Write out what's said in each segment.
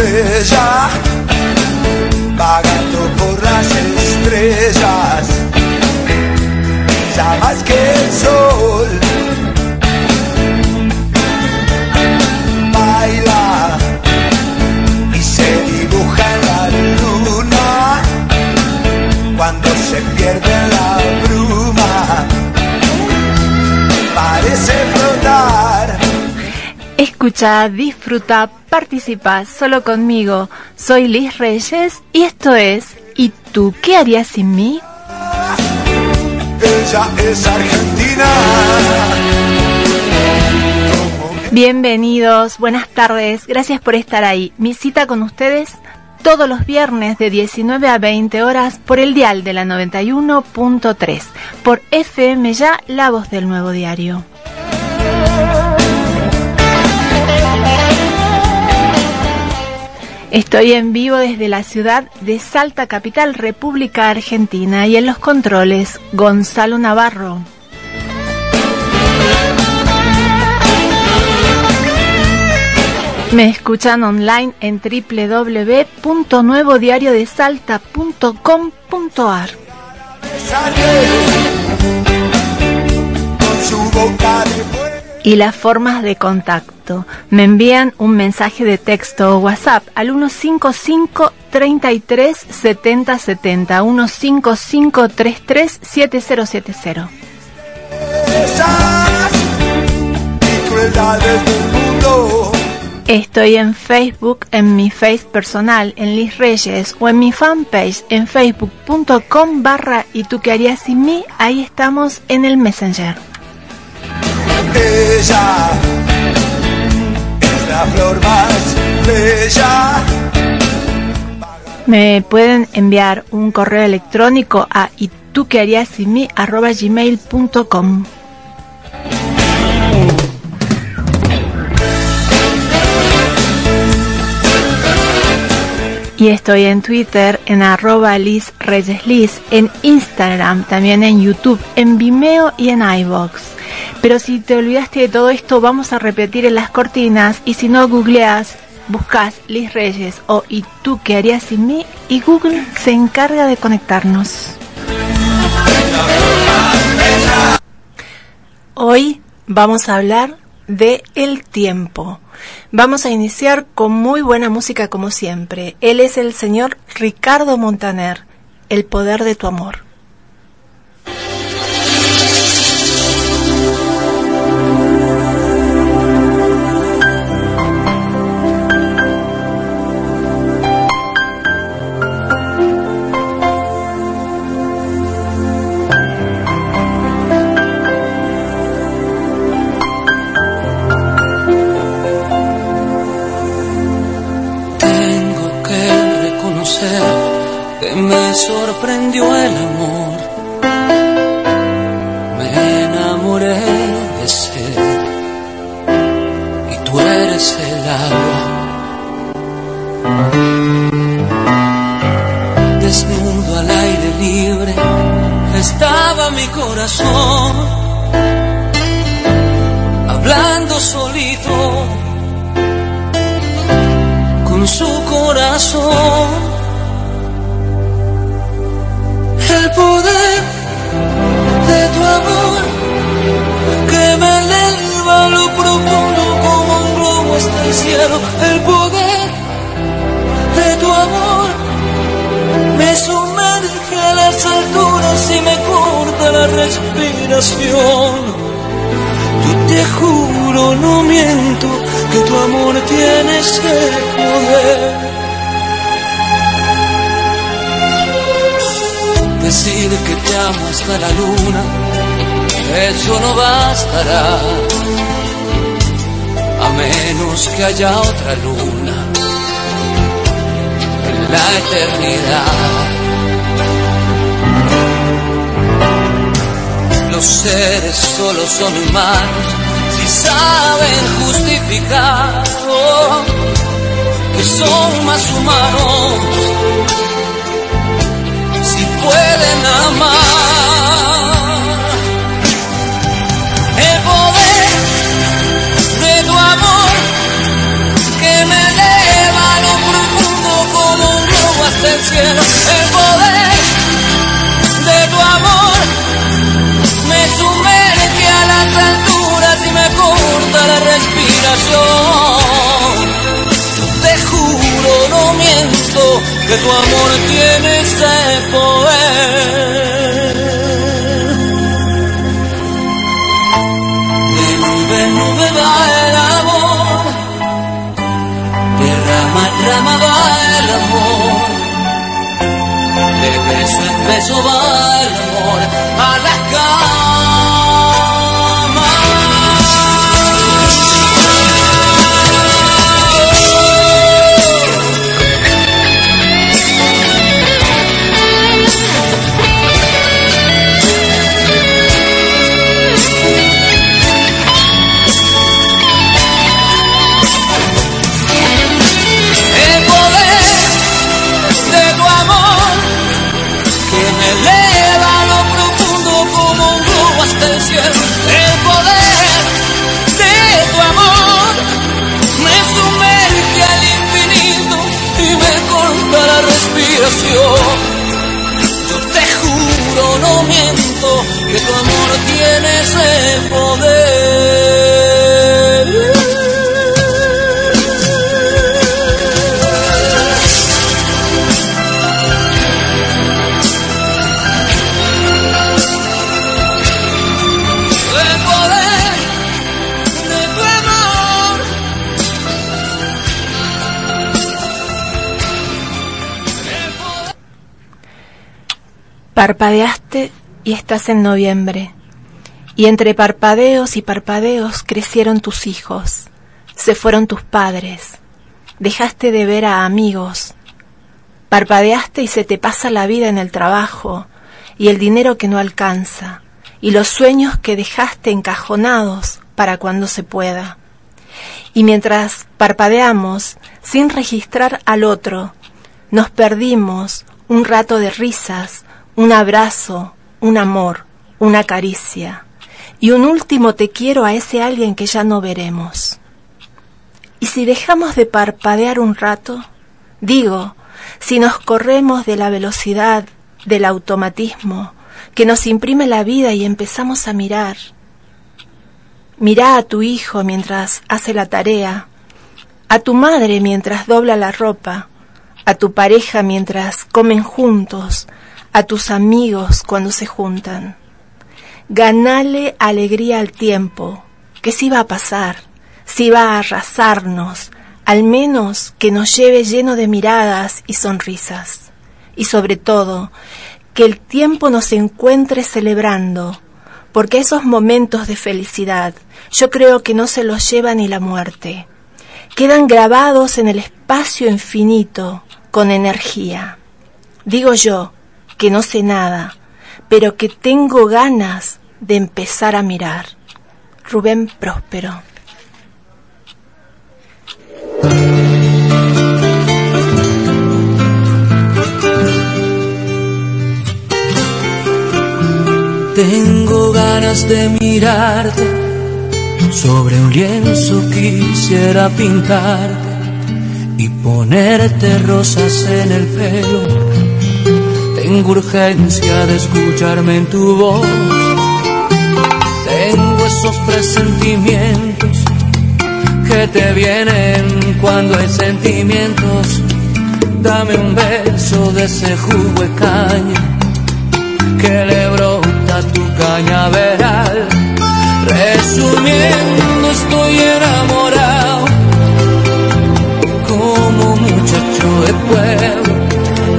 bella, Escucha, disfruta, participa solo conmigo. Soy Liz Reyes y esto es ¿Y tú qué harías sin mí? Ella es argentina. Bienvenidos, buenas tardes, gracias por estar ahí. Mi cita con ustedes todos los viernes de 19 a 20 horas por el dial de la 91.3, por FM Ya, la voz del nuevo diario. Estoy en vivo desde la ciudad de Salta, capital, República Argentina, y en los controles, Gonzalo Navarro. Me escuchan online en www.nuevodiariodesalta.com.ar. Y las formas de contacto. Me envían un mensaje de texto o WhatsApp al 155 33 70 70 155 33 7070. Esas y crueldades del mundo. Estoy en Facebook, en mi face personal, en Liz Reyes, o en mi fanpage en facebook.com barra y tú qué harías sin mí, ahí estamos en el Messenger. Me pueden enviar un correo electrónico a y tú qué harías sin mí arroba. Y estoy en Twitter, en arroba Liz Reyes Liz, en Instagram, también en YouTube, en Vimeo y en iVoox. Pero si te olvidaste de todo esto, vamos a repetir en las cortinas y si no googleas, buscas Liz Reyes o ¿y tú qué harías sin mí? Y Google se encarga de conectarnos. Hoy vamos a hablar de el tiempo. Vamos a iniciar con muy buena música como siempre. Él es el señor Ricardo Montaner, El poder de tu amor. Sorprendió el amor. Me enamoré de ser y tú eres el agua. Desnudo al aire libre estaba mi corazón, hablando solito con su corazón. El poder de tu amor me sumerge a las alturas y me corta la respiración. Yo te juro, no miento que tu amor tiene ese poder. Decir que te amo hasta la luna, eso no bastará, menos que haya otra luna en la eternidad. Los seres solo son humanos si saben justificar oh, que son más humanos si pueden amar. Cielo. El poder de tu amor me sumerge a las alturas y me corta la respiración. Te juro, no miento, que tu amor tiene ese poder. De nube en nube va el amor, de rama en rama va el amor. De beso en beso va el amor a la cama. Parpadeaste y estás en noviembre. Y entre parpadeos y parpadeos crecieron tus hijos, se fueron tus padres, dejaste de ver a amigos, parpadeaste y se te pasa la vida en el trabajo, y el dinero que no alcanza, y los sueños que dejaste encajonados para cuando se pueda. Y mientras parpadeamos, sin registrar al otro, nos perdimos un rato de risas, un abrazo, un amor, una caricia y un último te quiero a ese alguien que ya no veremos. Y si dejamos de parpadear un rato, digo, si nos corremos de la velocidad del automatismo que nos imprime la vida y empezamos a mirar, Mirá a tu hijo mientras hace la tarea, a tu madre mientras dobla la ropa, a tu pareja mientras comen juntos, a tus amigos cuando se juntan. Ganale alegría al tiempo, que si va a pasar, si va a arrasarnos, al menos que nos lleve lleno de miradas y sonrisas. Y sobre todo, que el tiempo nos encuentre celebrando, porque esos momentos de felicidad yo creo que no se los lleva ni la muerte. Quedan grabados en el espacio infinito con energía. Digo yo, que no sé nada, pero que tengo ganas de empezar a mirar. Rubén Próspero. Tengo ganas de mirarte, sobre un lienzo quisiera pintarte y ponerte rosas en el pelo. Tengo urgencia de escucharme en tu voz. Tengo esos presentimientos que te vienen cuando hay sentimientos. Dame un beso de ese jugo de caña que le brota tu cañaveral. Resumiendo, estoy enamorado como muchacho de pueblo.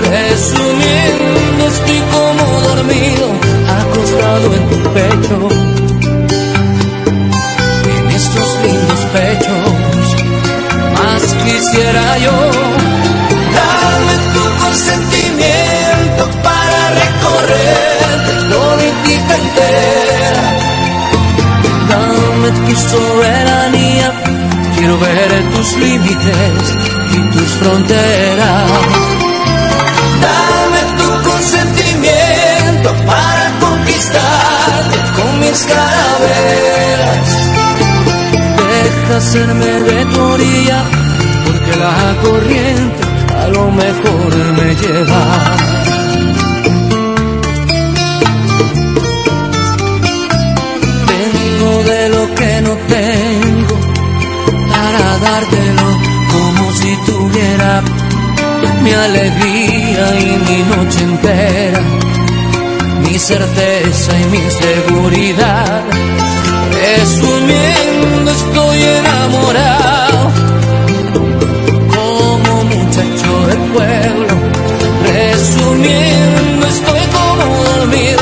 Resumiendo estoy como dormido, acostado en tu pecho. En estos lindos pechos, más quisiera yo darme tu consentimiento para recorrer política entera. Dame tu soberanía, quiero ver tus límites y tus fronteras. Deja hacerme de tu orilla, porque la corriente a lo mejor me lleva. Tengo de lo que no tengo para dártelo como si tuviera mi alegría y mi noche entera, mi certeza y mi seguridad. Resumiendo, estoy enamorado como muchacho del pueblo. Resumiendo, estoy como dormido,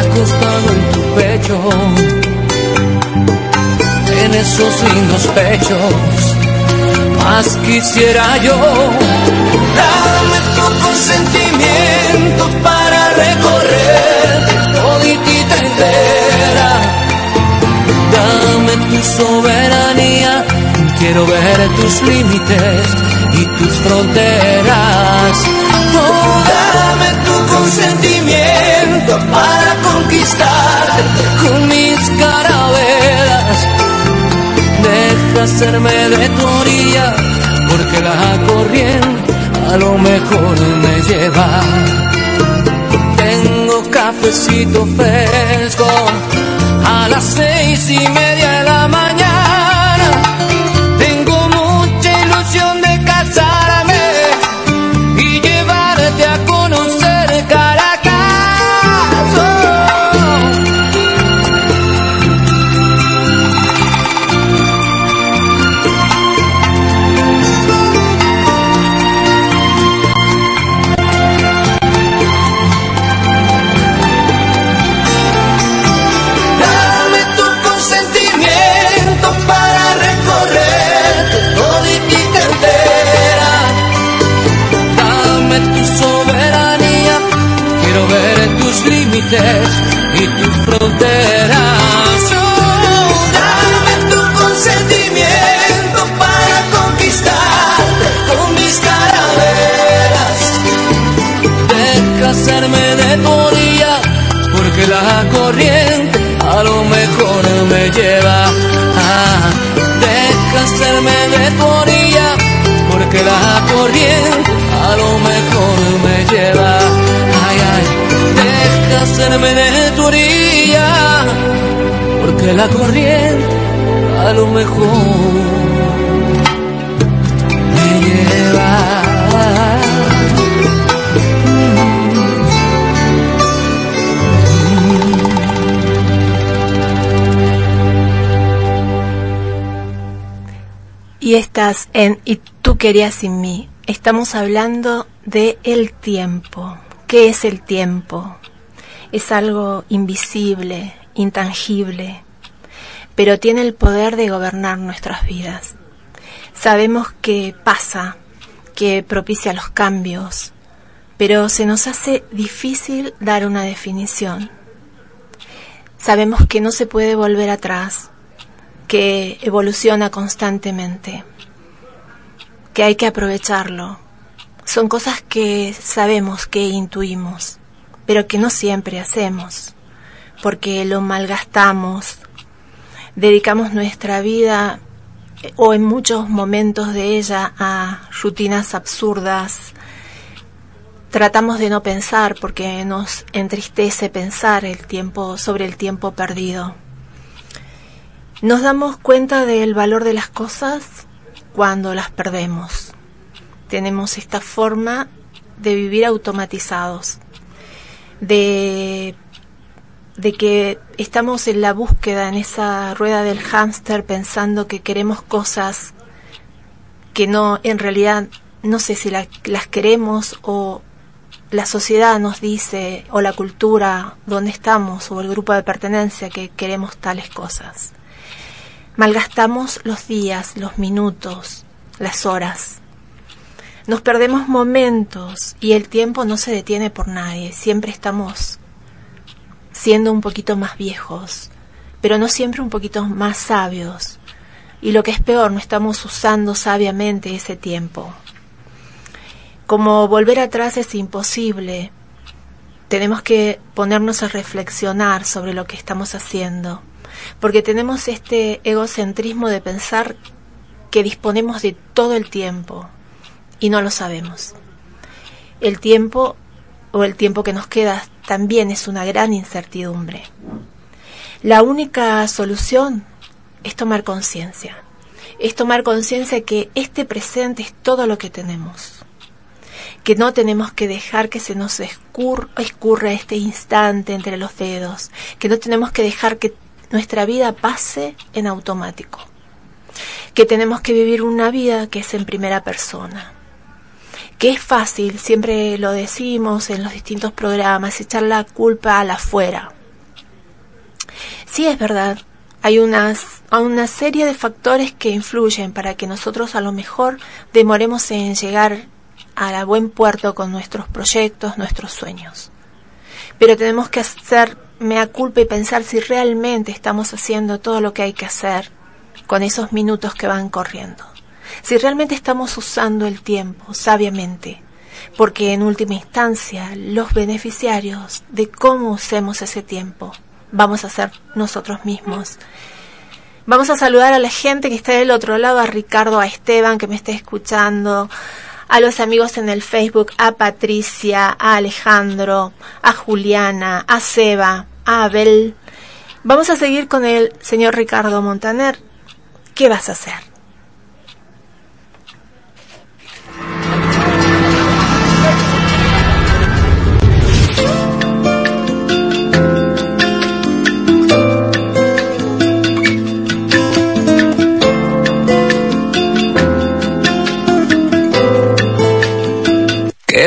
acostado en tu pecho, en esos lindos pechos más quisiera yo. Dame tu consentimiento para recorrer toditita entera. Dame tu soberanía, quiero ver tus límites y tus fronteras. Oh, dame tu consentimiento para conquistarte con mis carabelas deja hacerme de tu orilla, porque la corriente a lo mejor me lleva. Cafecito fresco a las seis y media hacerme de tu orilla, porque la corriente a lo mejor me lleva. Y estás en Y tú querías sin mí. Estamos hablando de el tiempo. ¿Qué es el tiempo? Es algo invisible, intangible, pero tiene el poder de gobernar nuestras vidas. Sabemos que pasa, que propicia los cambios, pero se nos hace difícil dar una definición. Sabemos que no se puede volver atrás, que evoluciona constantemente, que hay que aprovecharlo. Son cosas que sabemos, que intuimos, pero que no siempre hacemos, porque lo malgastamos, dedicamos nuestra vida o en muchos momentos de ella a rutinas absurdas. Tratamos de no pensar porque nos entristece pensar el tiempo sobre el tiempo perdido. Nos damos cuenta del valor de las cosas cuando las perdemos. Tenemos esta forma de vivir automatizados, de, de que estamos en la búsqueda, en esa rueda del hámster, pensando que queremos cosas que no, en realidad, no sé si la- las queremos o la sociedad nos dice, o la cultura donde estamos, o el grupo de pertenencia que queremos tales cosas. Malgastamos los días, los minutos, las horas. Nos perdemos momentos y el tiempo no se detiene por nadie. Siempre estamos siendo un poquito más viejos, pero no siempre un poquito más sabios. Y lo que es peor, no estamos usando sabiamente ese tiempo. Como volver atrás es imposible, tenemos que ponernos a reflexionar sobre lo que estamos haciendo, porque tenemos este egocentrismo de pensar que disponemos de todo el tiempo y no lo sabemos. El tiempo o el tiempo que nos queda también es una gran incertidumbre. La única solución es tomar conciencia, es tomar conciencia que este presente es todo lo que tenemos. Que no tenemos que dejar que se nos escurra este instante entre los dedos, que no tenemos que dejar que nuestra vida pase en automático, que tenemos que vivir una vida que es en primera persona, que es fácil, siempre lo decimos en los distintos programas, echar la culpa a la afuera. Sí es verdad, hay una serie de factores que influyen para que nosotros a lo mejor demoremos en llegar a buen puerto con nuestros proyectos, nuestros sueños. Pero tenemos que hacer mea culpa y pensar si realmente estamos haciendo todo lo que hay que hacer con esos minutos que van corriendo. Si realmente estamos usando el tiempo sabiamente, porque en última instancia los beneficiarios de cómo usemos ese tiempo vamos a ser nosotros mismos. Vamos a saludar a la gente que está del otro lado, a Ricardo, a Esteban que me está escuchando, a los amigos en el Facebook, a Patricia, a Alejandro, a Juliana, a Seba, a Abel. Vamos a seguir con el señor Ricardo Montaner. ¿Qué vas a hacer?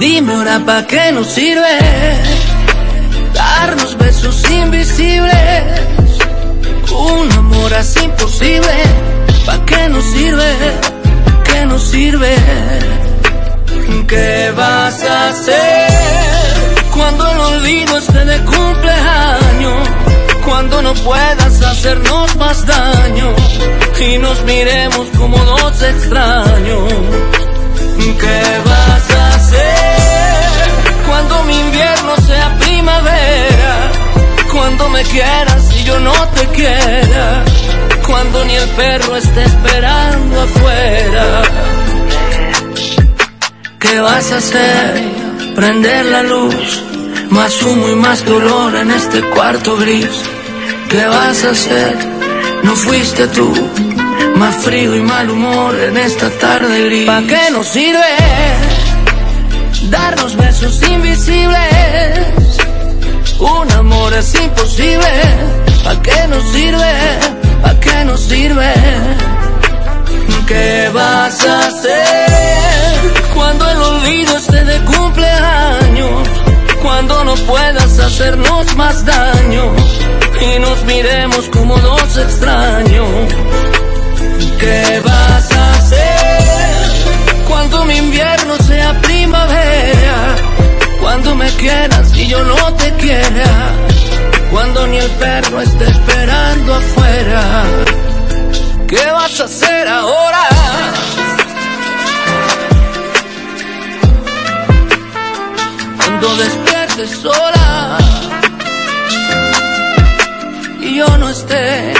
Dime ahora pa' qué nos sirve darnos besos invisibles. Un amor así imposible, ¿pa' qué nos sirve? ¿Qué nos sirve? ¿Qué vas a hacer cuando el olvido esté de cumpleaños? Cuando no puedas hacernos más daño y nos miremos como dos extraños. ¿Qué vas a hacer cuando mi invierno sea primavera? Cuando me quieras y yo no te quiera. Cuando ni el perro esté esperando afuera. ¿Qué vas a hacer? Prender la luz. Más humo y más dolor en este cuarto gris. ¿Qué vas a hacer? No fuiste tú más frío y mal humor en esta tarde gris. ¿Pa' qué nos sirve darnos besos invisibles? Un amor es imposible. ¿Pa' qué nos sirve? ¿Pa' qué nos sirve? ¿Qué vas a hacer cuando el olvido esté de cumpleaños? Cuando no puedas hacernos más daño y nos miremos como dos extraños. ¿Qué vas a Cuando me quieras y yo no te quiera. Cuando ni el perro esté esperando afuera. ¿Qué vas a hacer ahora? Cuando despiertes sola y yo no esté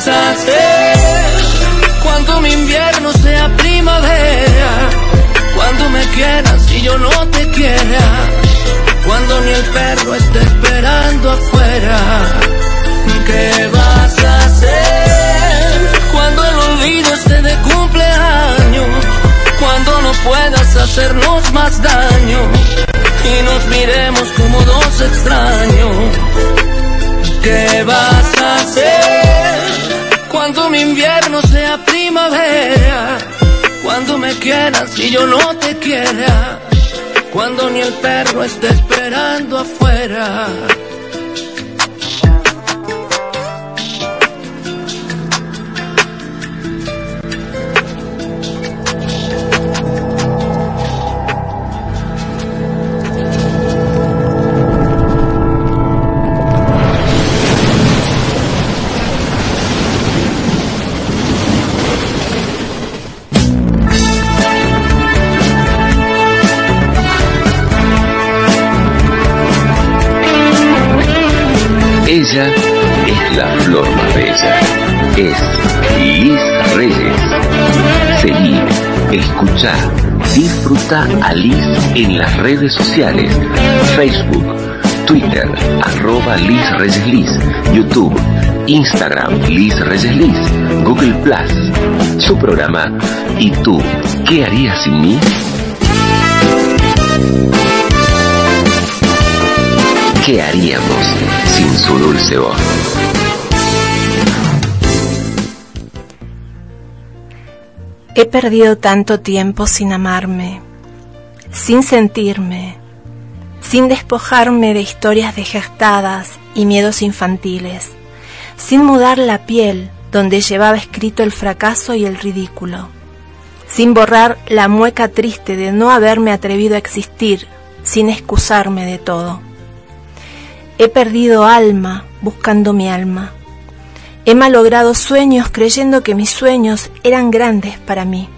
pasaste. Cuando mi invierno sea primavera, cuando me quieras y yo no te quiera, cuando ni el perro esté esperando afuera. ¿Qué vas a hacer cuando el olvido esté de cumpleaños? Cuando no puedas hacernos más daño y nos miremos como dos extraños. ¿Qué vas a hacer? Cuando mi invierno sea primavera? Cuando me quieras y yo no te quiera. Cuando ni el perro esté esperando afuera. A Liz en las redes sociales. Facebook, Twitter, arroba Liz Reyes Liz, YouTube, Instagram, Liz Reyes Liz, Google Plus, su programa ¿Y tú qué harías sin mí? ¿Qué haríamos sin su dulce voz? He perdido tanto tiempo sin amarme, sin sentirme, sin despojarme de historias desgastadas y miedos infantiles, sin mudar la piel donde llevaba escrito el fracaso y el ridículo, sin borrar la mueca triste de no haberme atrevido a existir, sin excusarme de todo. He perdido alma buscando mi alma. He malogrado sueños creyendo que mis sueños eran grandes para mí.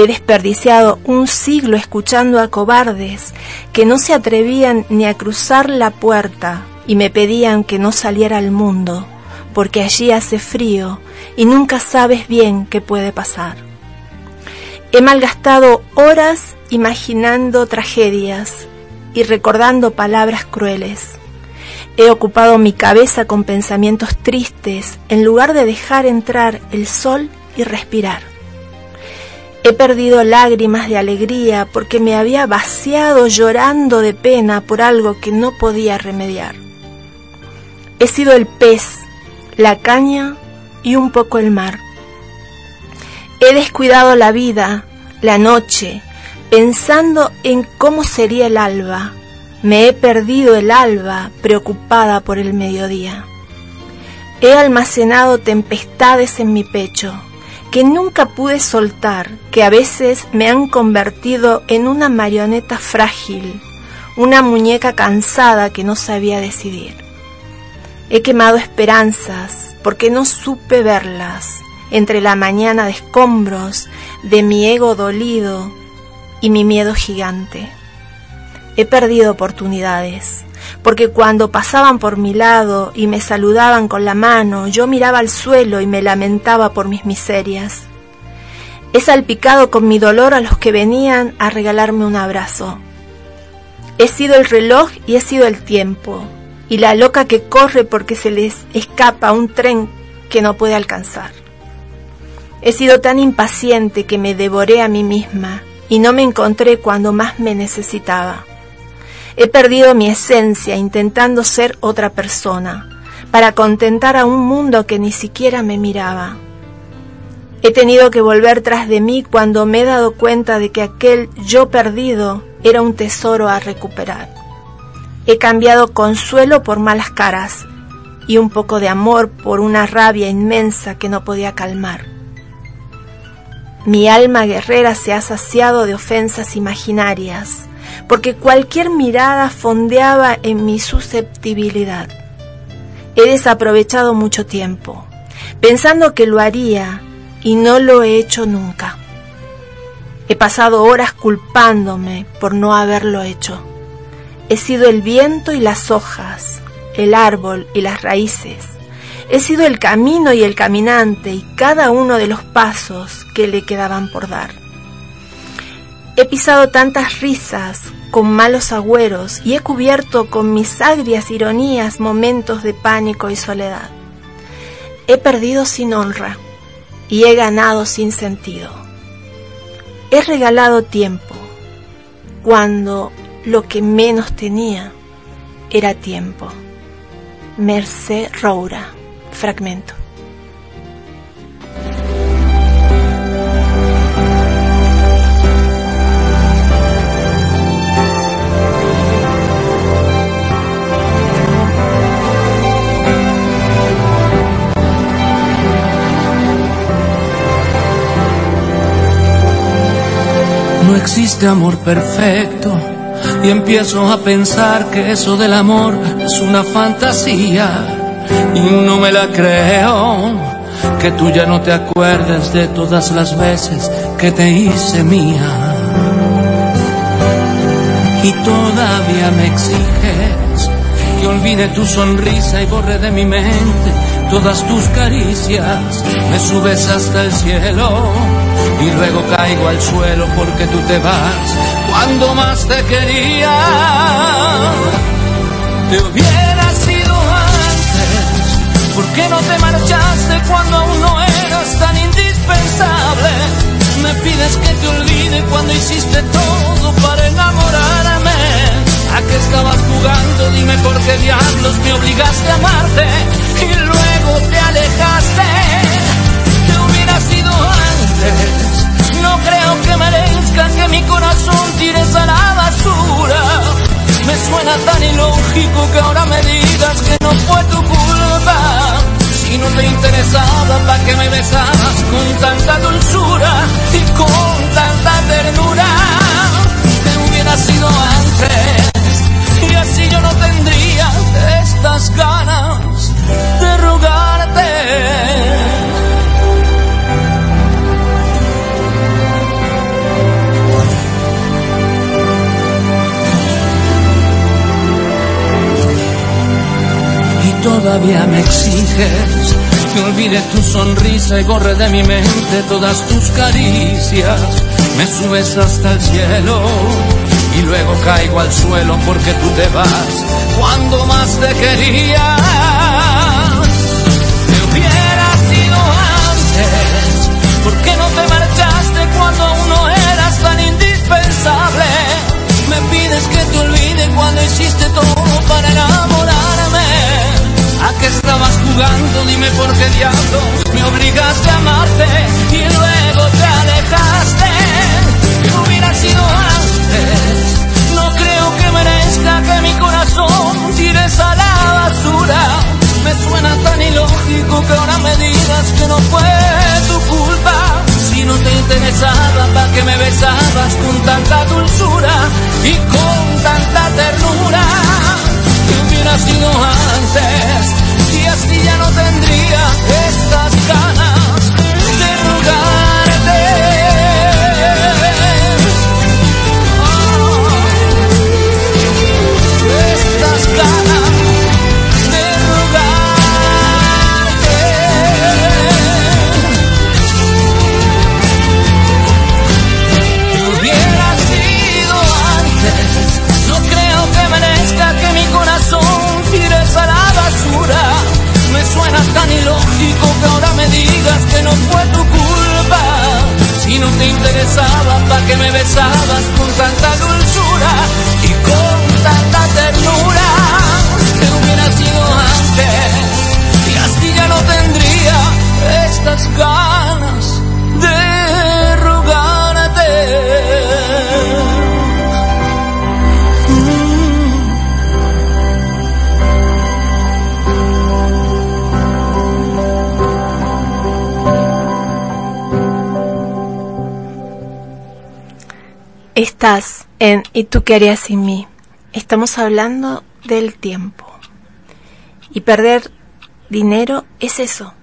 He desperdiciado un siglo escuchando a cobardes que no se atrevían ni a cruzar la puerta y me pedían que no saliera al mundo, porque allí hace frío y nunca sabes bien qué puede pasar. He malgastado horas imaginando tragedias y recordando palabras crueles. He ocupado mi cabeza con pensamientos tristes en lugar de dejar entrar el sol y respirar. He perdido lágrimas de alegría porque me había vaciado llorando de pena por algo que no podía remediar. He sido el pez, la caña y un poco el mar. He descuidado la vida, la noche, pensando en cómo sería el alba. Me he perdido el alba preocupada por el mediodía. He almacenado tempestades en mi pecho que nunca pude soltar, que a veces me han convertido en una marioneta frágil, una muñeca cansada que no sabía decidir. He quemado esperanzas porque no supe verlas entre la mañana de escombros de mi ego dolido y mi miedo gigante. He perdido oportunidades, porque cuando pasaban por mi lado y me saludaban con la mano, yo miraba al suelo y me lamentaba por mis miserias. He salpicado con mi dolor a los que venían a regalarme un abrazo. He sido el reloj y he sido el tiempo, y la loca que corre porque se les escapa un tren que no puede alcanzar. He sido tan impaciente que me devoré a mí misma y no me encontré cuando más me necesitaba. He perdido mi esencia intentando ser otra persona, para contentar a un mundo que ni siquiera me miraba. He tenido que volver tras de mí cuando me he dado cuenta de que aquel yo perdido era un tesoro a recuperar. He cambiado consuelo por malas caras y un poco de amor por una rabia inmensa que no podía calmar. Mi alma guerrera se ha saciado de ofensas imaginarias, porque cualquier mirada fondeaba en mi susceptibilidad. He desaprovechado mucho tiempo, pensando que lo haría y no lo he hecho nunca. He pasado horas culpándome por no haberlo hecho. He sido el viento y las hojas, el árbol y las raíces. He sido el camino y el caminante y cada uno de los pasos que le quedaban por dar. He pisado tantas risas con malos agüeros y he cubierto con mis agrias ironías momentos de pánico y soledad. He perdido sin honra y he ganado sin sentido. He regalado tiempo cuando lo que menos tenía era tiempo. Mercé Roura, fragmento. No existe amor perfecto y empiezo a pensar que eso del amor es una fantasía y no me la creo. Que tú ya no te acuerdes de todas las veces que te hice mía. Y todavía me exiges que olvide tu sonrisa y borre de mi mente todas tus caricias. Me subes hasta el cielo y luego caigo al suelo porque tú te vas cuando más te quería. Te hubiera sido antes, ¿por qué no te marchaste cuando aún no eras tan indispensable? Me pides que te olvide cuando hiciste todo para enamorarme. ¿A qué estabas jugando? Dime por qué diablos me obligaste a amarte y luego te alejaste. Te hubiera sido antes. Creo que merezca que mi corazón tires a la basura. Me suena tan ilógico que ahora me digas que no fue tu culpa. Si no te interesaba, ¿para qué me besabas con tanta dulzura y con tanta ternura? Te hubiera sido antes y así yo no tendría estas ganas todavía me exiges que olvide tu sonrisa y borre de mi mente todas tus caricias. Me subes hasta el cielo y luego caigo al suelo porque tú te vas cuando más te quería. Estás en ¿Y tú qué harías sin mí? Estamos hablando del tiempo. Y perder dinero es eso,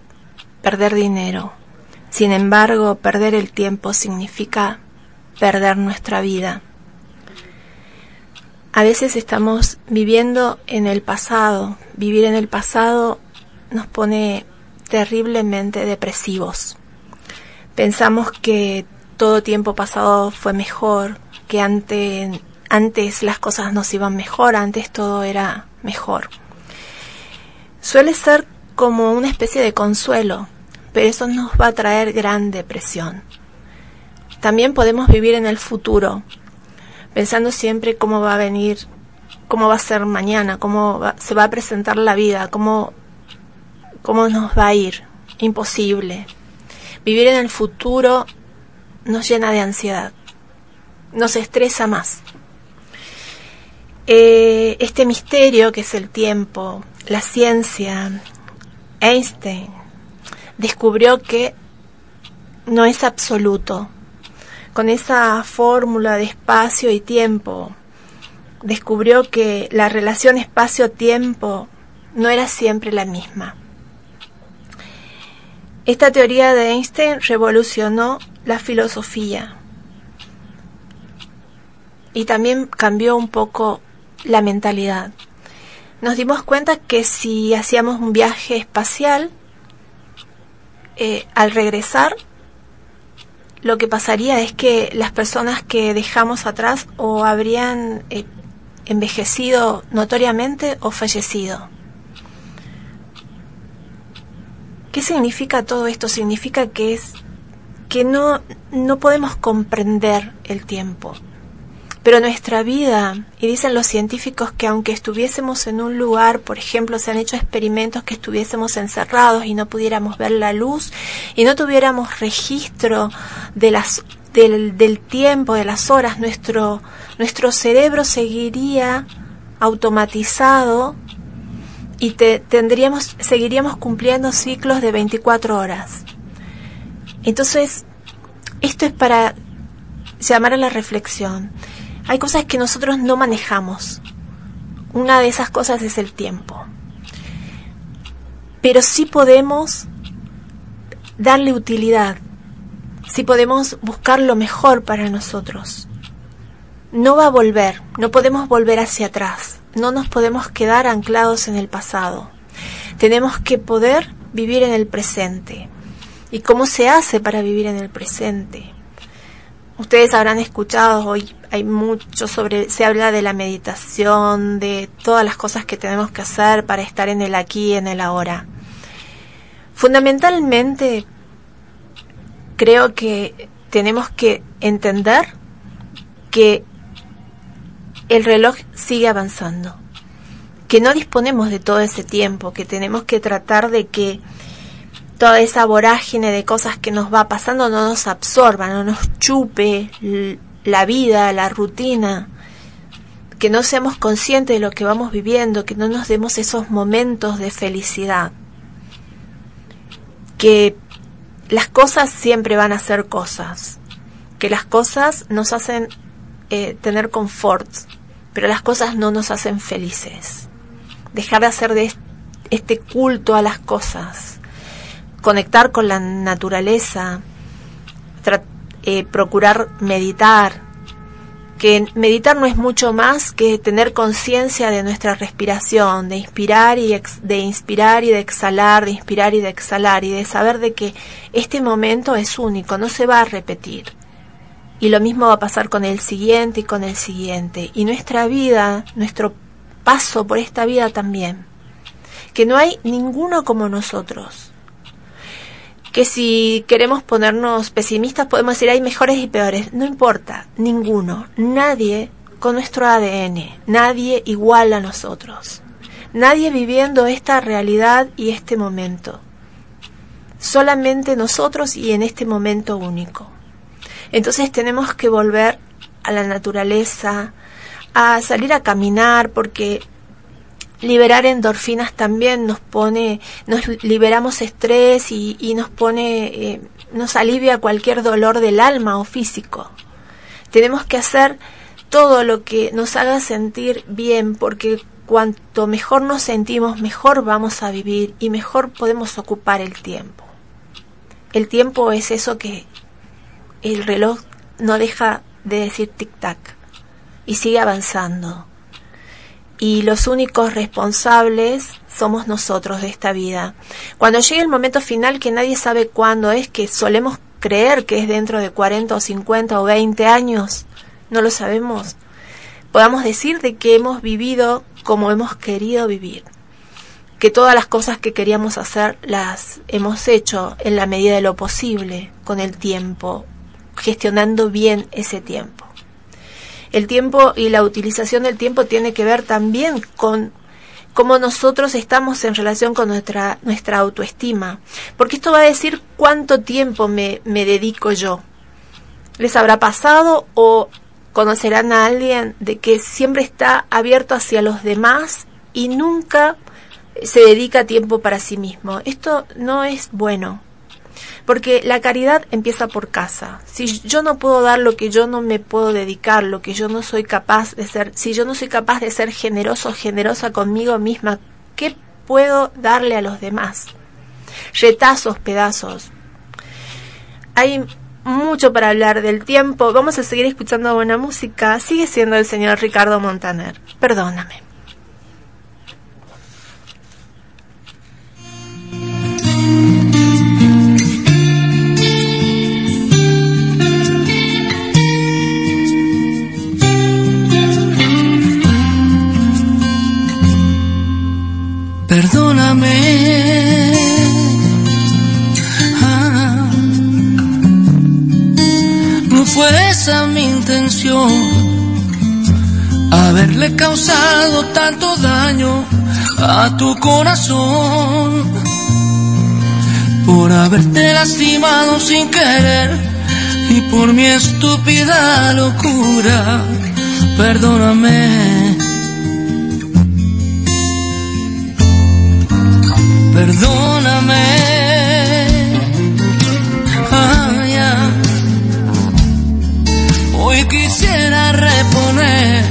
perder dinero. Sin embargo, perder el tiempo significa perder nuestra vida. A veces estamos viviendo en el pasado. Vivir en el pasado nos pone terriblemente depresivos. Pensamos que todo tiempo pasado fue mejor, que antes, antes las cosas nos iban mejor, antes todo era mejor. Suele ser como una especie de consuelo, pero eso nos va a traer gran depresión. También podemos vivir en el futuro, pensando siempre cómo va a venir, cómo va a ser mañana, cómo se va a presentar la vida, cómo, cómo nos va a ir. Imposible. Vivir en el futuro nos llena de ansiedad, nos estresa más. Eh, este misterio que es el tiempo, la ciencia, Einstein descubrió que no es absoluto. Con esa fórmula de espacio y tiempo, descubrió que la relación espacio-tiempo no era siempre la misma. Esta teoría de Einstein revolucionó la filosofía y también cambió un poco la mentalidad. Nos dimos cuenta que si hacíamos un viaje espacial, eh, al regresar, lo que pasaría es que las personas que dejamos atrás o habrían eh, envejecido notoriamente o fallecido. ¿Qué significa todo esto? Significa que es que no, no podemos comprender el tiempo. Pero nuestra vida, y dicen los científicos que aunque estuviésemos en un lugar, por ejemplo, se han hecho experimentos que estuviésemos encerrados y no pudiéramos ver la luz y no tuviéramos registro de las, del, tiempo, de las horas, nuestro, nuestro cerebro seguiría automatizado y te, tendríamos, seguiríamos cumpliendo ciclos de 24 horas. Entonces, esto es para llamar a la reflexión. Hay cosas que nosotros no manejamos. Una de esas cosas es el tiempo. Pero sí podemos darle utilidad. Sí podemos buscar lo mejor para nosotros. No va a volver, no podemos volver hacia atrás, no nos podemos quedar anclados en el pasado. Tenemos que poder vivir en el presente. ¿Y cómo se hace para vivir en el presente? Ustedes habrán escuchado hoy, hay mucho sobre, se habla de la meditación, de todas las cosas que tenemos que hacer para estar en el aquí y en el ahora. Fundamentalmente, creo que tenemos que entender que el reloj sigue avanzando, que no disponemos de todo ese tiempo, que tenemos que tratar de que toda esa vorágine de cosas que nos va pasando no nos absorba, no nos chupe la vida, la rutina, que no seamos conscientes de lo que vamos viviendo, que no nos demos esos momentos de felicidad, que las cosas siempre van a ser cosas, que las cosas nos hacen eh, tener confort, pero las cosas no nos hacen felices. Dejar de hacer de este culto a las cosas conectar con la naturaleza, eh, procurar meditar, que meditar no es mucho más que tener conciencia de nuestra respiración, de inspirar y de inspirar y de exhalar, de inspirar y de exhalar y de saber de que este momento es único, no se va a repetir. Y lo mismo va a pasar con el siguiente y con el siguiente. Y nuestra vida, nuestro paso por esta vida también. Que no hay ninguno como nosotros que si queremos ponernos pesimistas podemos decir hay mejores y peores. No importa, ninguno, nadie con nuestro ADN, nadie igual a nosotros, nadie viviendo esta realidad y este momento. Solamente nosotros y en este momento único. Entonces tenemos que volver a la naturaleza, a salir a caminar, porque liberar endorfinas también nos pone, nos liberamos estrés y, nos pone, eh, nos alivia cualquier dolor del alma o físico. Tenemos que hacer todo lo que nos haga sentir bien, porque cuanto mejor nos sentimos, mejor vamos a vivir y mejor podemos ocupar el tiempo. El tiempo es eso que el reloj no deja de decir tic-tac y sigue avanzando y los únicos responsables somos nosotros de esta vida. Cuando llegue el momento final que nadie sabe cuándo es, que solemos creer que es dentro de 40 o 50 o 20 años, no lo sabemos, podamos decir de que hemos vivido como hemos querido vivir, que todas las cosas que queríamos hacer las hemos hecho en la medida de lo posible con el tiempo, gestionando bien ese tiempo. El tiempo y la utilización del tiempo tiene que ver también con cómo nosotros estamos en relación con nuestra, nuestra autoestima, porque esto va a decir cuánto tiempo me, me dedico yo. ¿Les habrá pasado o conocerán a alguien de que siempre está abierto hacia los demás y nunca se dedica tiempo para sí mismo? Esto no es bueno. Porque la caridad empieza por casa. Si yo no puedo dar lo que yo no me puedo dedicar, lo que yo no soy capaz de ser, si yo no soy capaz de ser generoso, generosa conmigo misma, ¿qué puedo darle a los demás? Retazos, pedazos. Hay mucho para hablar del tiempo. Vamos a seguir escuchando buena música. Sigue siendo el señor Ricardo Montaner. Perdóname. Perdóname. Ah, no fue esa mi intención. Haberle causado tanto daño a tu corazón. Por haberte lastimado sin querer y por mi estúpida locura. Perdóname. Perdóname. Ah, ya. Hoy quisiera reponer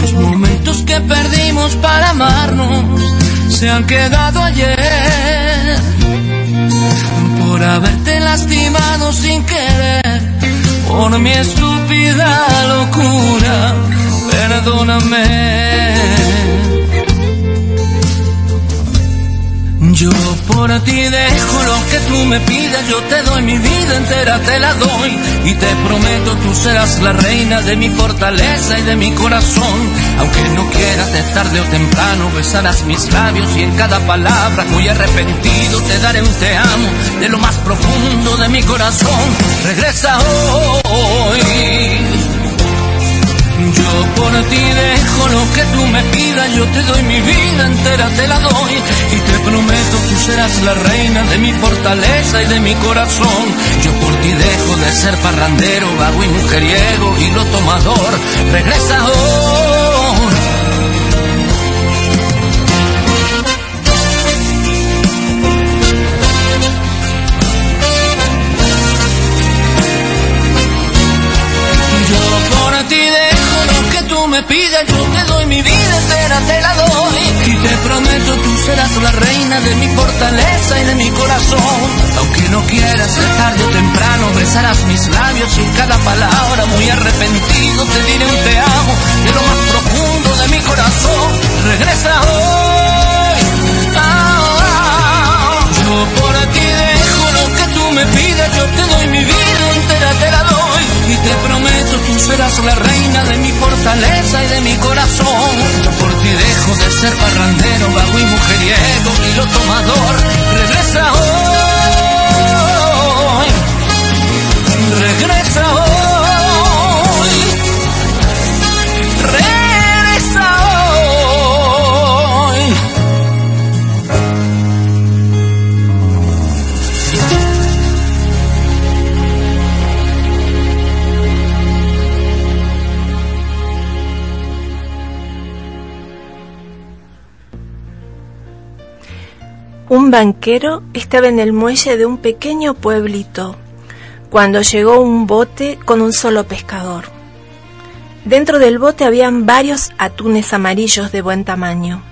los momentos que perdimos para amarnos, se han quedado ayer por haberte lastimado sin querer, por mi estúpida locura. Perdóname. Yo por ti dejo lo que tú me pidas, yo te doy mi vida entera, te la doy y te prometo tú serás la reina de mi fortaleza y de mi corazón. Aunque no quieras de tarde o temprano, besarás mis labios y en cada palabra muy arrepentido te daré un te amo de lo más profundo de mi corazón. Regresa hoy. Yo por ti dejo lo que tú me pidas, yo te doy mi vida entera, te la doy y te prometo tú serás la reina de mi fortaleza y de mi corazón. Yo por ti dejo de ser parrandero, vago y mujeriego y lo tomador. Regresa ahora. Me pidas, yo te doy mi vida entera, te la doy. Y te prometo tú serás la reina de mi fortaleza y de mi corazón. Aunque no quieras tarde o temprano, besarás mis labios y cada palabra muy arrepentido te diré un te amo de lo más profundo de mi corazón. Regresa hoy. Ah, ah. Yo por ti me pidas, yo te doy mi vida entera, te la doy. Y te prometo tú serás la reina de mi fortaleza y de mi corazón. Yo por ti dejo de ser parrandero, vago y mujeriego y lo tomador. Regresa hoy. Regresa hoy. Un banquero estaba en el muelle de un pequeño pueblito cuando llegó un bote con un solo pescador. Dentro del bote habían varios atunes amarillos de buen tamaño.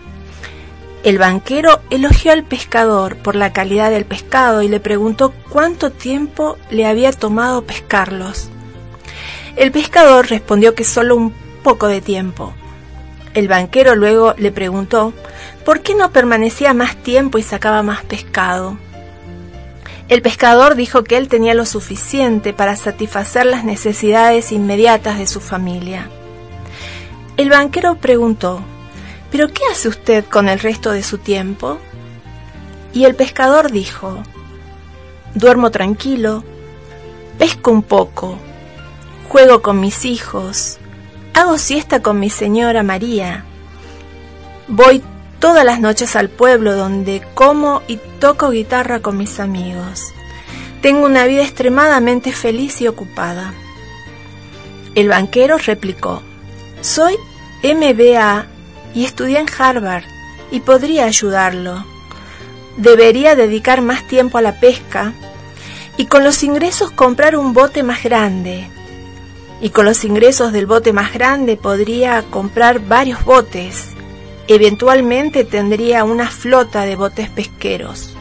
El banquero elogió al pescador por la calidad del pescado y le preguntó cuánto tiempo le había tomado pescarlos. El pescador respondió que solo un poco de tiempo. El banquero luego le preguntó por qué no permanecía más tiempo y sacaba más pescado. El pescador dijo que él tenía lo suficiente para satisfacer las necesidades inmediatas de su familia. El banquero preguntó, ¿pero qué hace usted con el resto de su tiempo? Y el pescador dijo, duermo tranquilo, pesco un poco, juego con mis hijos, hago siesta con mi señora María, voy todas las noches al pueblo donde como y toco guitarra con mis amigos. Tengo una vida extremadamente feliz y ocupada. El banquero replicó, soy MBA y estudié en Harvard y podría ayudarlo. Debería dedicar más tiempo a la pesca y con los ingresos comprar un bote más grande. Y con los ingresos del bote más grande podría comprar varios botes. Eventualmente tendría una flota de botes pesqueros.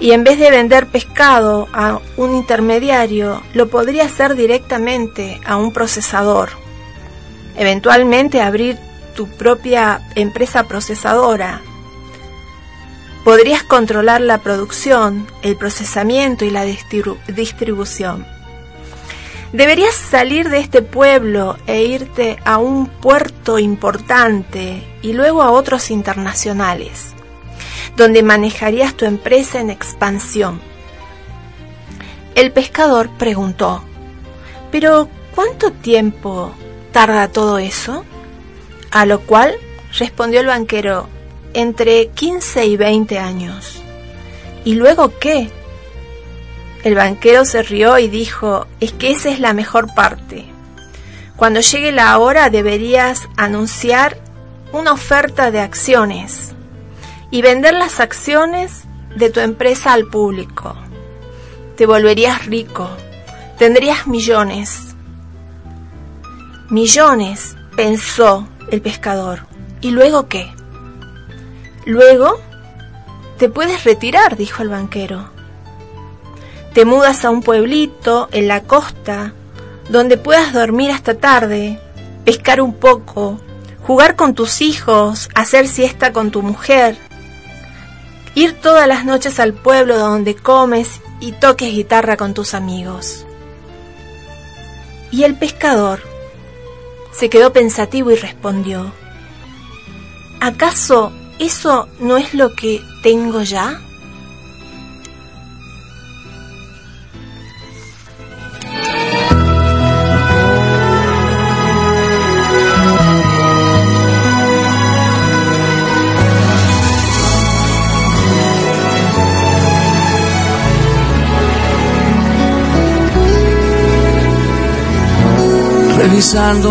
Y en vez de vender pescado a un intermediario, lo podría hacer directamente a un procesador eventualmente abrir tu propia empresa procesadora. Podrías controlar la producción, el procesamiento y la distribución. Deberías salir de este pueblo e irte a un puerto importante y luego a otros internacionales, donde manejarías tu empresa en expansión. El pescador preguntó, ¿pero cuánto tiempo tarda todo eso? A lo cual respondió el banquero, entre 15 y 20 años. ¿Y luego qué? El banquero se rió y dijo, es que esa es la mejor parte. Cuando llegue la hora deberías anunciar una oferta de acciones y vender las acciones de tu empresa al público. Te volverías rico, tendrías millones Millones, pensó el pescador. ¿Y luego qué? Luego te puedes retirar, dijo el banquero. Te mudas a un pueblito en la costa donde puedas dormir hasta tarde, pescar un poco, jugar con tus hijos, hacer siesta con tu mujer, ir todas las noches al pueblo donde comes y toques guitarra con tus amigos. Y el pescador se quedó pensativo y respondió, ¿acaso eso no es lo que tengo ya?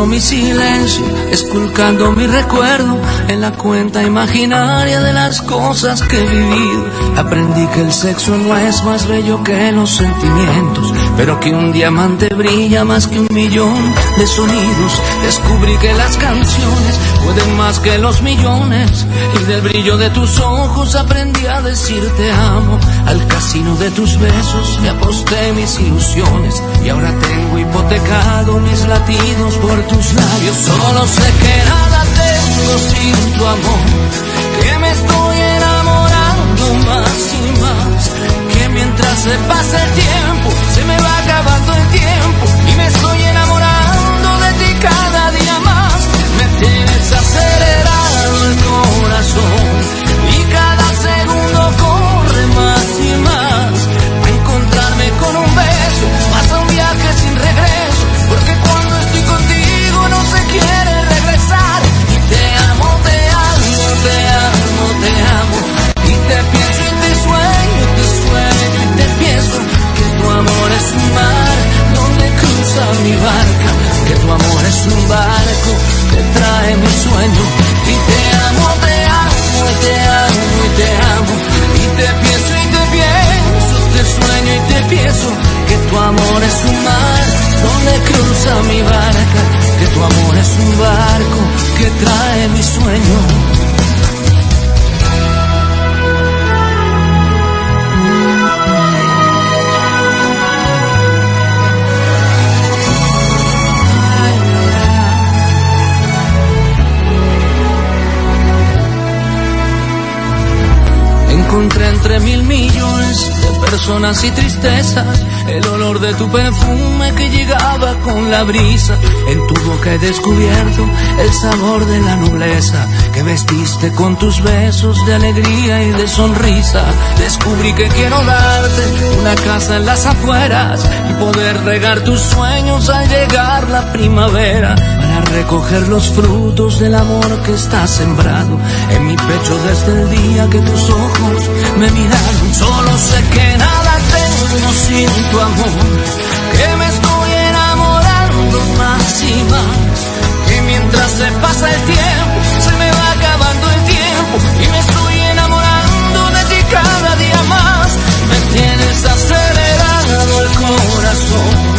Mi silencio, esculcando mi recuerdo en la cuenta imaginaria de las cosas que he vivido. Aprendí que el sexo no es más bello que los sentimientos, pero que un diamante brilla más que un millón de sonidos. Descubrí que las canciones pueden más que los millones y del brillo de tus ojos aprendí a decir te amo. Al casino de tus besos me aposté mis ilusiones y ahora tengo hipotecado mis latidos por tus labios. Solo sé que nada tengo sin tu amor, que me estoy enamorando más y más. Que mientras se pasa el tiempo, se me va acabando el tiempo y me estoy tienes acelerado el corazón y cada segundo corre más y más. Encontrarme con un beso, pasa un viaje sin regreso, porque cuando se quiere regresar. Y te amo, te amo, te amo, te amo. Y te pienso y te sueño, te sueño y te pienso que tu amor es un mar donde cruza mi barca, que tu amor es un barco que trae mi sueño. Y te amo, te amo, te amo y te amo. Y te pienso y te pienso, te sueño y te pienso que tu amor es un mar donde cruza mi barca. Que tu amor es un barco que trae mi sueño. Encontré entre mil millones de personas y tristezas el olor de tu perfume que llegaba con la brisa. En tu boca he descubierto el sabor de la nobleza que vestiste con tus besos de alegría y de sonrisa. Descubrí que quiero darte una casa en las afueras y poder regar tus sueños al llegar la primavera para recoger los frutos del amor que está sembrado en mi pecho desde el día que tus ojos me miraron. Solo sé que nada tengo sin tu amor, que me estoy enamorando más y más, que mientras se pasa el tiempo se me va acabando el tiempo y me estoy enamorando de ti cada día más. Me tienes acelerado el corazón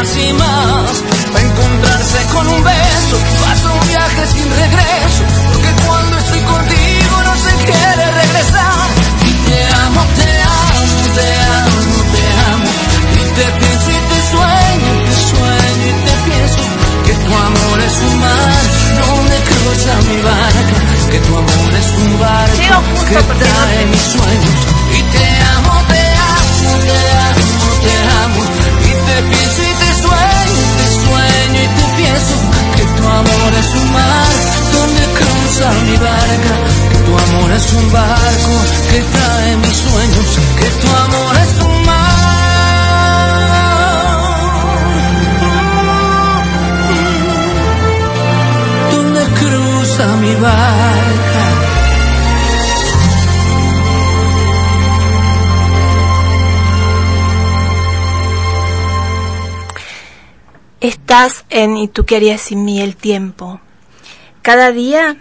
más y más. Para encontrarse con un beso, pasa un viaje sin regreso, porque cuando estoy contigo no se quiere regresar. Y te amo, te amo, te amo, te amo. Y te pienso y te sueño, te sueño y te pienso. Que tu amor es un mar donde cruza mi barca. Que tu amor es un barco que trae mis sueños. Y te amo, te amo, te amo, te amo. Y te pienso y Que tu amor es un mar donde cruza mi barca. Que tu amor es un barco que trae mis sueños. Que tu amor es un mar donde cruza mi barca. En Y tú querías sin mí el tiempo. Cada día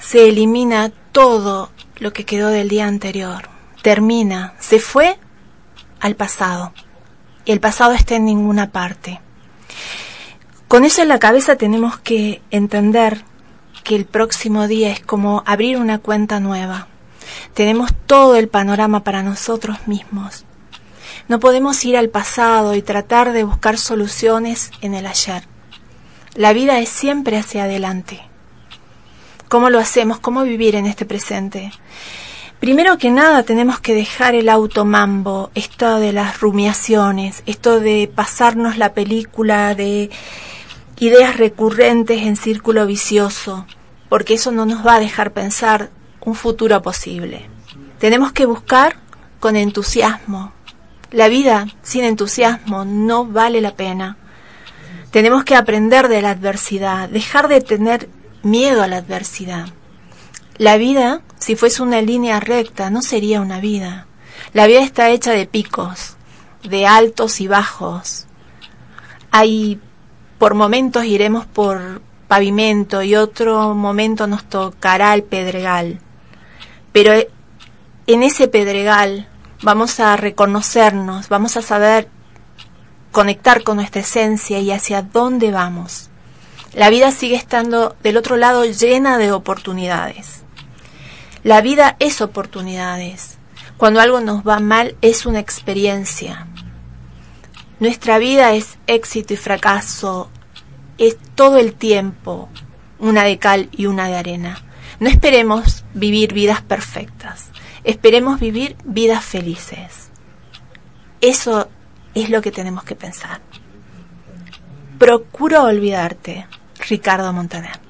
se elimina todo lo que quedó del día anterior. Termina, se fue al pasado. Y el pasado está en ninguna parte. Con eso en la cabeza tenemos que entender que el próximo día es como abrir una cuenta nueva. Tenemos todo el panorama para nosotros mismos. No podemos ir al pasado y tratar de buscar soluciones en el ayer. La vida es siempre hacia adelante. ¿Cómo lo hacemos? ¿Cómo vivir en este presente? Primero que nada tenemos que dejar el automambo, esto de las rumiaciones, esto de pasarnos la película de ideas recurrentes en círculo vicioso, porque eso no nos va a dejar pensar un futuro posible. Tenemos que buscar con entusiasmo. La vida sin entusiasmo no vale la pena. Tenemos que aprender de la adversidad, dejar de tener miedo a la adversidad. La vida, si fuese una línea recta, no sería una vida. La vida está hecha de picos, de altos y bajos. Hay, por momentos iremos por pavimento y otro momento nos tocará el pedregal. Pero en ese pedregal vamos a reconocernos, vamos a saber conectar con nuestra esencia y hacia dónde vamos. La vida sigue estando del otro lado llena de oportunidades. La vida es oportunidades. Cuando algo nos va mal es una experiencia. Nuestra vida es éxito y fracaso. Es todo el tiempo una de cal y una de arena. No esperemos vivir vidas perfectas. Esperemos vivir vidas felices. Eso es lo que tenemos que pensar. Procuro olvidarte, Ricardo Montaner.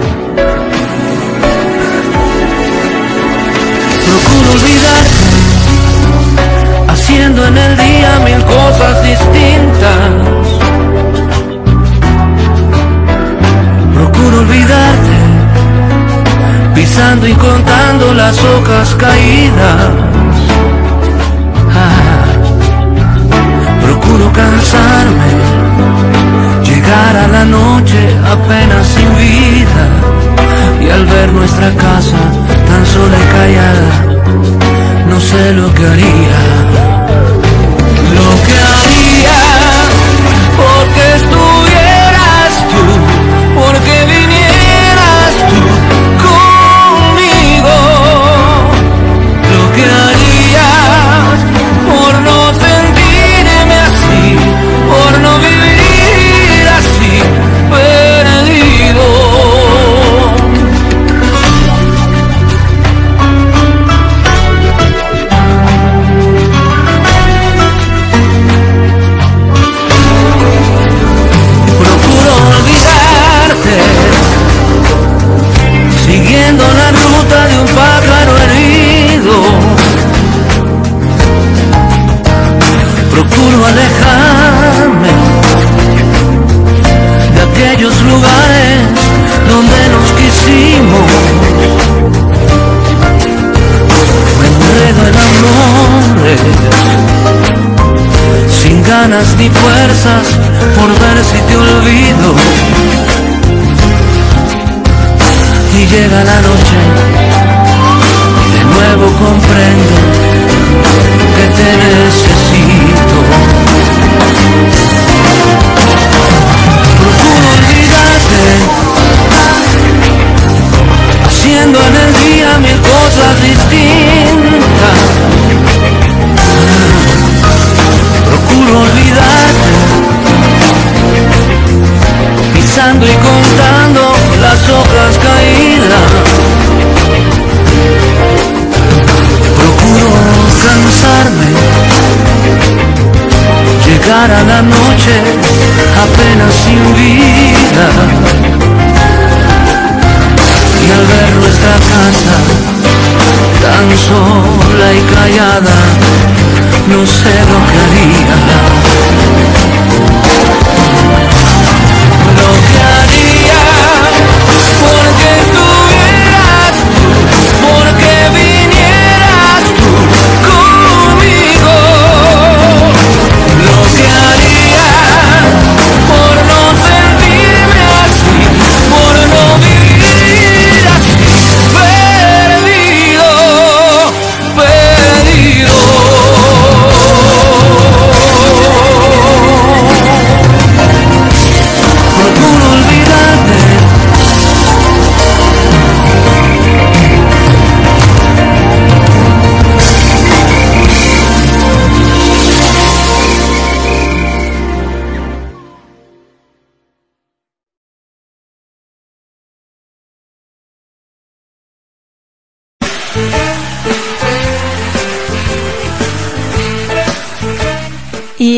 Procuro olvidarte, haciendo en el día mil cosas distintas. Procuro olvidarte, pisando y contando las hojas caídas. Ah, procuro cansarme, llegar a la noche apenas sin vida. Y al ver nuestra casa tan sola y callada, sé lo que haría.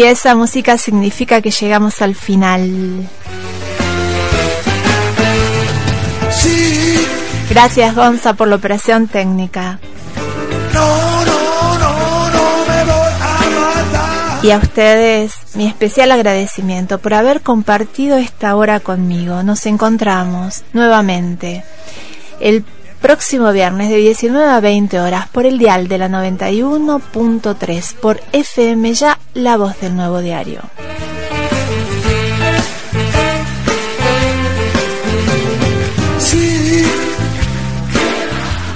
Y esa música significa que llegamos al final. Sí, Gracias Gonza por la operación técnica. no, no, no, no me voy a matar. Y a ustedes mi especial agradecimiento por haber compartido esta hora conmigo. Nos encontramos nuevamente el próximo viernes de 19 a 20 horas por el dial de la 91.3 por FM Ya, la voz del nuevo diario.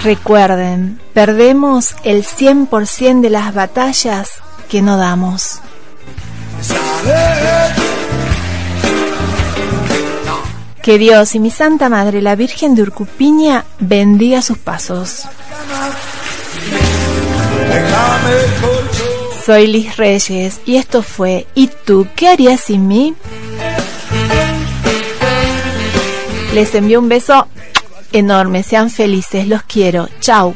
Recuerden, perdemos el 100% de las batallas que no damos. Que Dios y mi Santa Madre, la Virgen de Urcupiña, bendiga sus pasos. Soy Liz Reyes y esto fue ¿Y tú qué harías sin mí? Les envío un beso enorme, sean felices, los quiero. Chao.